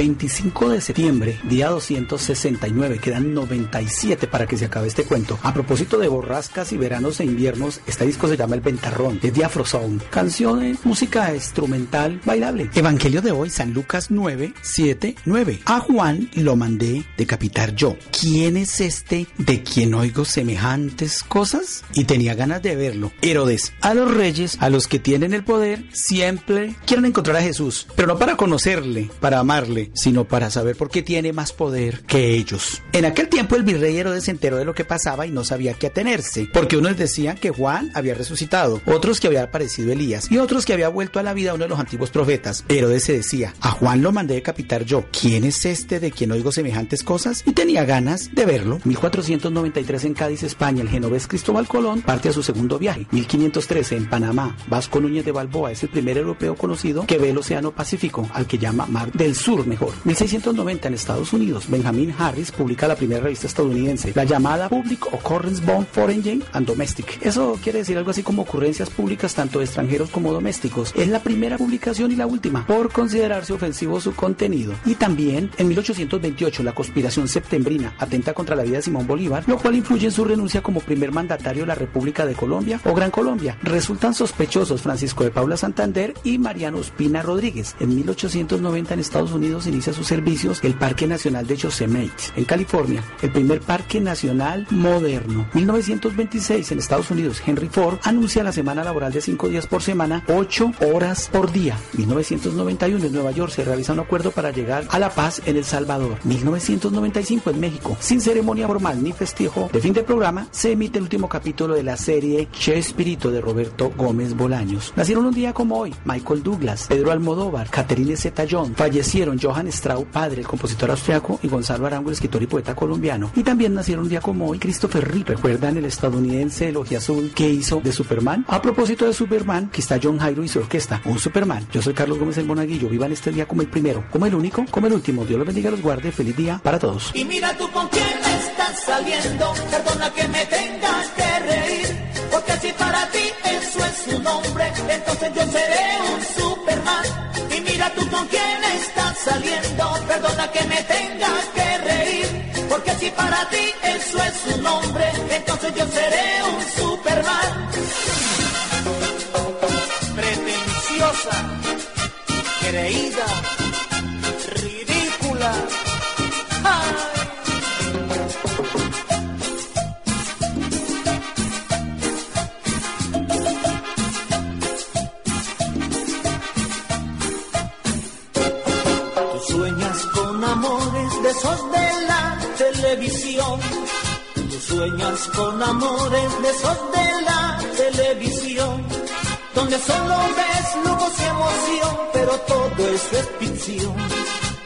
25 de septiembre, día 269, quedan 97 para que se acabe este cuento. A propósito de borrascas y veranos e inviernos, este disco se llama El Ventarrón, es de Afrosound. Canciones, música instrumental, bailable. Evangelio de hoy, San Lucas 9, 7, 9. A Juan lo mandé decapitar yo. ¿Quién es este de quien oigo semejantes cosas? Y tenía ganas de verlo. Herodes, a los reyes, a los que tienen el poder, siempre quieren encontrar a Jesús, pero no para conocerle, para amarle, sino para saber por qué tiene más poder que ellos. En aquel tiempo el virrey Herodes se enteró de lo que pasaba y no sabía qué atenerse, porque unos decían que Juan había resucitado, otros que había aparecido Elías y otros que había vuelto a la vida uno de los antiguos profetas. Herodes se decía, a Juan lo mandé decapitar yo. ¿Quién es este de quien oigo semejantes cosas? Y tenía ganas de verlo. 1493 en Cádiz, España, el genovés Cristóbal Colón parte a su segundo viaje. 1513 en Panamá, Vasco Núñez de Balboa es el primer europeo conocido que ve el Océano Pacífico, al que llama Mar del Sur 1690 en Estados Unidos, Benjamin Harris publica la primera revista estadounidense, la llamada Public Occurrence Bond Foreign and Domestic. Eso quiere decir algo así como ocurrencias públicas tanto extranjeros como domésticos. Es la primera publicación y la última por considerarse ofensivo su contenido. Y también en 1828 la conspiración septembrina atenta contra la vida de Simón Bolívar, lo cual influye en su renuncia como primer mandatario de la República de Colombia o Gran Colombia. Resultan sospechosos Francisco de Paula Santander y Mariano Espina Rodríguez. En 1890 en Estados Unidos inicia sus servicios el Parque Nacional de Yosemite, en California, el primer parque nacional moderno. 1926 en Estados Unidos, Henry Ford anuncia la semana laboral de 5 días por semana, 8 horas por día. 1991 en Nueva York se realiza un acuerdo para llegar a la paz en El Salvador. 1995 en México, sin ceremonia formal ni festejo de fin de programa, se emite el último capítulo de la serie Che Espíritu de Roberto Gómez Bolaños. Nacieron un día como hoy Michael Douglas, Pedro Almodóvar, Catherine Zeta-Jones, fallecieron Johann padre, el compositor austriaco, y Gonzalo Arango, el escritor y poeta colombiano. Y también nacieron un día como hoy Christopher Reeve. ¿Recuerdan el estadounidense Elogia Azul que hizo de Superman? A propósito de Superman, que está John Jairo y su orquesta, un Superman. Yo soy Carlos Gómez el Monaguillo. Vivan este día como el primero, como el único, como el último. Dios los bendiga, los guarde. Feliz día para todos. Y mira tú con quién estás saliendo. Perdona que me tengas que reír. Porque si para ti eso es su nombre, entonces yo seré un Superman. Y mira tú con quién estás saliendo, perdona que me tenga que reír, porque si para ti eso es su nombre, entonces yo seré un Superman. Pretenciosa, creída, de esos de la televisión. Tú sueñas con amores de esos de la televisión. Donde solo ves lujos y emoción, pero todo eso es ficción.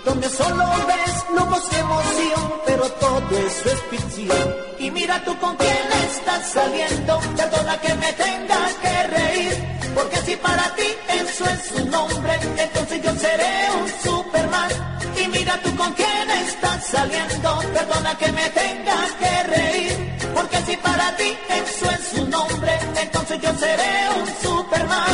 Donde solo ves lujos y emoción, pero todo eso es ficción. Y mira tú con quién estás saliendo, perdona que me tenga que reír. Porque si para ti eso es su nombre, entonces yo seré un Tú con quién estás saliendo, perdona que me tenga que reír, porque si para ti eso es un hombre, entonces yo seré un Superman.